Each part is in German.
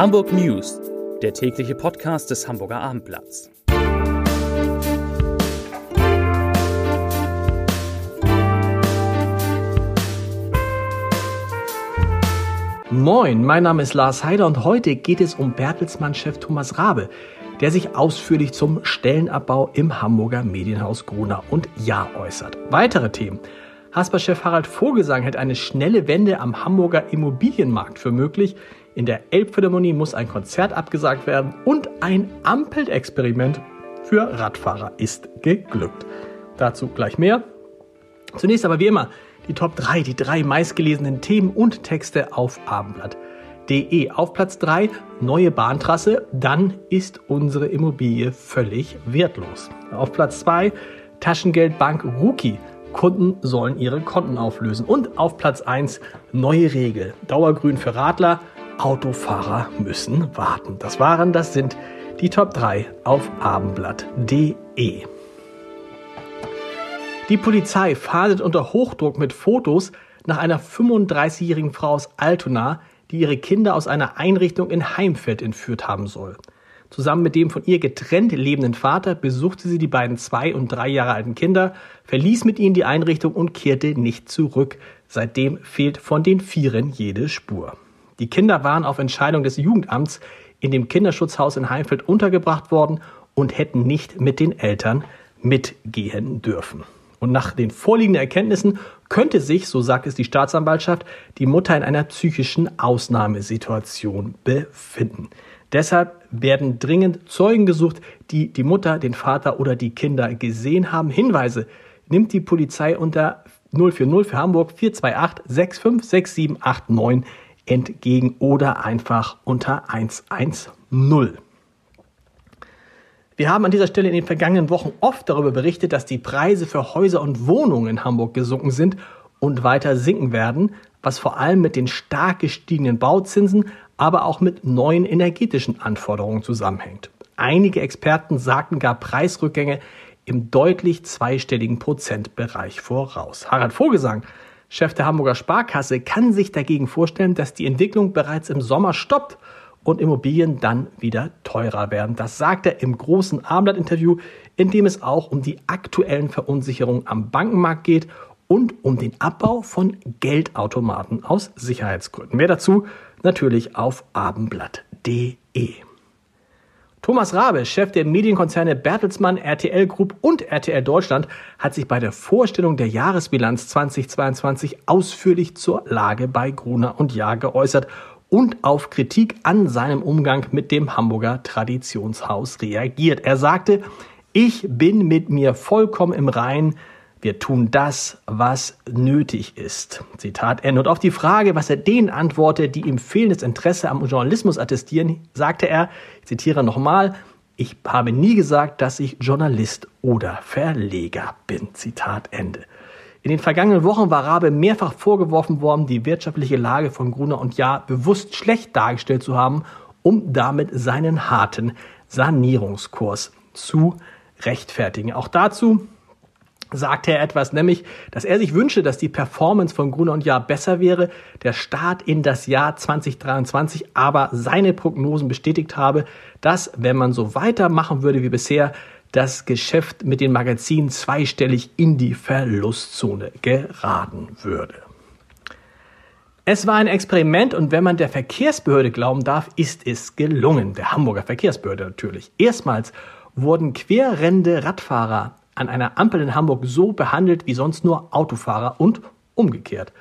Hamburg News, der tägliche Podcast des Hamburger Abendblatts. Moin, mein Name ist Lars Heider und heute geht es um Bertelsmann-Chef Thomas Rabe, der sich ausführlich zum Stellenabbau im Hamburger Medienhaus Gruner und Ja äußert. Weitere Themen. Hasper-Chef Harald Vogelsang hält eine schnelle Wende am Hamburger Immobilienmarkt für möglich. In der Elbphilharmonie muss ein Konzert abgesagt werden und ein Ampelexperiment für Radfahrer ist geglückt. Dazu gleich mehr. Zunächst aber wie immer die Top 3, die drei meistgelesenen Themen und Texte auf abendblatt.de. Auf Platz 3 neue Bahntrasse, dann ist unsere Immobilie völlig wertlos. Auf Platz 2 Taschengeldbank Rookie. Kunden sollen ihre Konten auflösen. Und auf Platz 1 neue Regel. Dauergrün für Radler, Autofahrer müssen warten. Das waren, das sind die Top 3 auf abendblatt.de. Die Polizei fahndet unter Hochdruck mit Fotos nach einer 35-jährigen Frau aus Altona, die ihre Kinder aus einer Einrichtung in Heimfeld entführt haben soll. Zusammen mit dem von ihr getrennt lebenden Vater besuchte sie die beiden zwei und drei Jahre alten Kinder, verließ mit ihnen die Einrichtung und kehrte nicht zurück. Seitdem fehlt von den Vieren jede Spur. Die Kinder waren auf Entscheidung des Jugendamts in dem Kinderschutzhaus in Heimfeld untergebracht worden und hätten nicht mit den Eltern mitgehen dürfen. Und nach den vorliegenden Erkenntnissen könnte sich, so sagt es die Staatsanwaltschaft, die Mutter in einer psychischen Ausnahmesituation befinden. Deshalb werden dringend Zeugen gesucht, die die Mutter, den Vater oder die Kinder gesehen haben. Hinweise nimmt die Polizei unter 040 für Hamburg 428 656789 entgegen oder einfach unter 110. Wir haben an dieser Stelle in den vergangenen Wochen oft darüber berichtet, dass die Preise für Häuser und Wohnungen in Hamburg gesunken sind und weiter sinken werden, was vor allem mit den stark gestiegenen Bauzinsen, aber auch mit neuen energetischen Anforderungen zusammenhängt. Einige Experten sagten gar Preisrückgänge im deutlich zweistelligen Prozentbereich voraus. Harald Vogelsang Chef der Hamburger Sparkasse, kann sich dagegen vorstellen, dass die Entwicklung bereits im Sommer stoppt und Immobilien dann wieder teurer werden. Das sagt er im großen Abendblatt-Interview, in dem es auch um die aktuellen Verunsicherungen am Bankenmarkt geht und um den Abbau von Geldautomaten aus Sicherheitsgründen. Mehr dazu natürlich auf abendblatt.de. Thomas Rabe, Chef der Medienkonzerne Bertelsmann, RTL Group und RTL Deutschland, hat sich bei der Vorstellung der Jahresbilanz 2022 ausführlich zur Lage bei Gruner und Jahr geäußert und auf Kritik an seinem Umgang mit dem Hamburger Traditionshaus reagiert. Er sagte, ich bin mit mir vollkommen im Reinen, wir tun das, was nötig ist. Zitat Ende. Und auf die Frage, was er denen antwortet, die ihm fehlendes Interesse am Journalismus attestieren, sagte er, ich zitiere nochmal, ich habe nie gesagt, dass ich Journalist oder Verleger bin. Zitat Ende. In den vergangenen Wochen war Rabe mehrfach vorgeworfen worden, die wirtschaftliche Lage von Gruner und Jahr bewusst schlecht dargestellt zu haben, um damit seinen harten Sanierungskurs zu rechtfertigen. Auch dazu sagte er etwas, nämlich, dass er sich wünsche, dass die Performance von Gruner und Jahr besser wäre, der Start in das Jahr 2023 aber seine Prognosen bestätigt habe, dass, wenn man so weitermachen würde wie bisher, das Geschäft mit den Magazinen zweistellig in die Verlustzone geraten würde. Es war ein Experiment und wenn man der Verkehrsbehörde glauben darf, ist es gelungen. Der Hamburger Verkehrsbehörde natürlich. Erstmals wurden querrennende Radfahrer an einer Ampel in Hamburg so behandelt wie sonst nur Autofahrer und umgekehrt.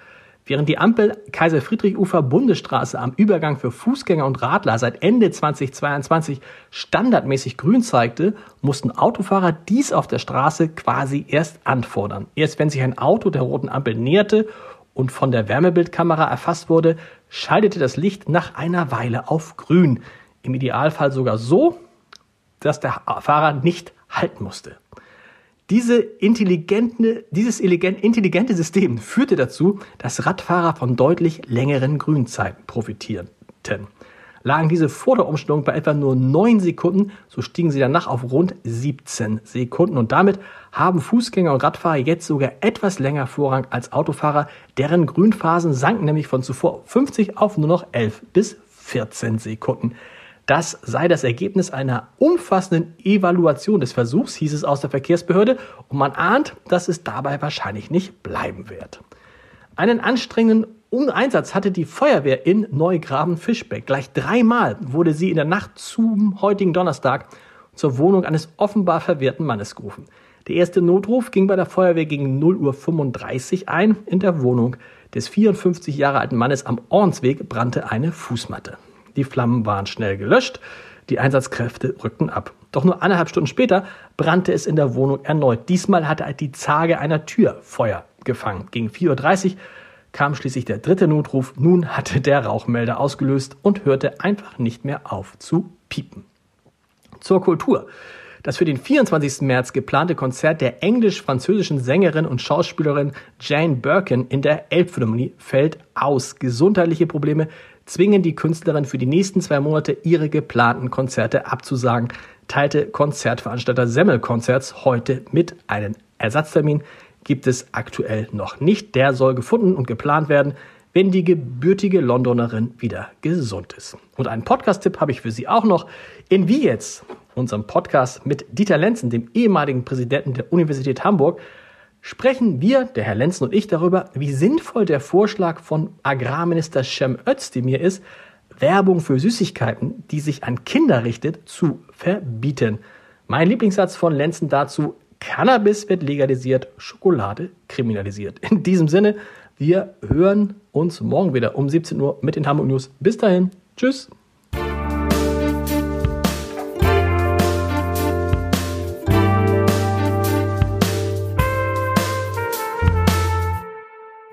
Während die Ampel Kaiser Friedrich Ufer Bundesstraße am Übergang für Fußgänger und Radler seit Ende 2022 standardmäßig grün zeigte, mussten Autofahrer dies auf der Straße quasi erst anfordern. Erst wenn sich ein Auto der roten Ampel näherte und von der Wärmebildkamera erfasst wurde, schaltete das Licht nach einer Weile auf grün. Im Idealfall sogar so, dass der Fahrer nicht halten musste. Diese intelligente, dieses intelligente System führte dazu, dass Radfahrer von deutlich längeren Grünzeiten profitierten. Lagen diese vor der Umstellung bei etwa nur 9 Sekunden, so stiegen sie danach auf rund 17 Sekunden. Und damit haben Fußgänger und Radfahrer jetzt sogar etwas länger Vorrang als Autofahrer, deren Grünphasen sanken nämlich von zuvor 50 auf nur noch 11 bis 14 Sekunden. Das sei das Ergebnis einer umfassenden Evaluation des Versuchs, hieß es aus der Verkehrsbehörde, und man ahnt, dass es dabei wahrscheinlich nicht bleiben wird. Einen anstrengenden Einsatz hatte die Feuerwehr in Neugraben-Fischbeck. Gleich dreimal wurde sie in der Nacht zum heutigen Donnerstag zur Wohnung eines offenbar verwirrten Mannes gerufen. Der erste Notruf ging bei der Feuerwehr gegen 0.35 Uhr ein. In der Wohnung des 54 Jahre alten Mannes am Ornsweg brannte eine Fußmatte. Die Flammen waren schnell gelöscht, die Einsatzkräfte rückten ab. Doch nur eineinhalb Stunden später brannte es in der Wohnung erneut. Diesmal hatte die Zage einer Tür Feuer gefangen. Gegen 4.30 Uhr kam schließlich der dritte Notruf. Nun hatte der Rauchmelder ausgelöst und hörte einfach nicht mehr auf zu piepen. Zur Kultur. Das für den 24. März geplante Konzert der englisch-französischen Sängerin und Schauspielerin Jane Birkin in der Elbphilharmonie fällt aus. Gesundheitliche Probleme zwingen die Künstlerin für die nächsten zwei Monate ihre geplanten Konzerte abzusagen, teilte Konzertveranstalter Semmelkonzerts heute mit. Einen Ersatztermin gibt es aktuell noch nicht. Der soll gefunden und geplant werden, wenn die gebürtige Londonerin wieder gesund ist. Und einen Podcast-Tipp habe ich für Sie auch noch. In Wie jetzt, unserem Podcast mit Dieter Lenzen, dem ehemaligen Präsidenten der Universität Hamburg, sprechen wir, der Herr Lenzen und ich, darüber, wie sinnvoll der Vorschlag von Agrarminister Cem Özdemir ist, Werbung für Süßigkeiten, die sich an Kinder richtet, zu verbieten. Mein Lieblingssatz von Lenzen dazu, Cannabis wird legalisiert, Schokolade kriminalisiert. In diesem Sinne, wir hören uns morgen wieder um 17 Uhr mit den Hamburg News. Bis dahin, tschüss.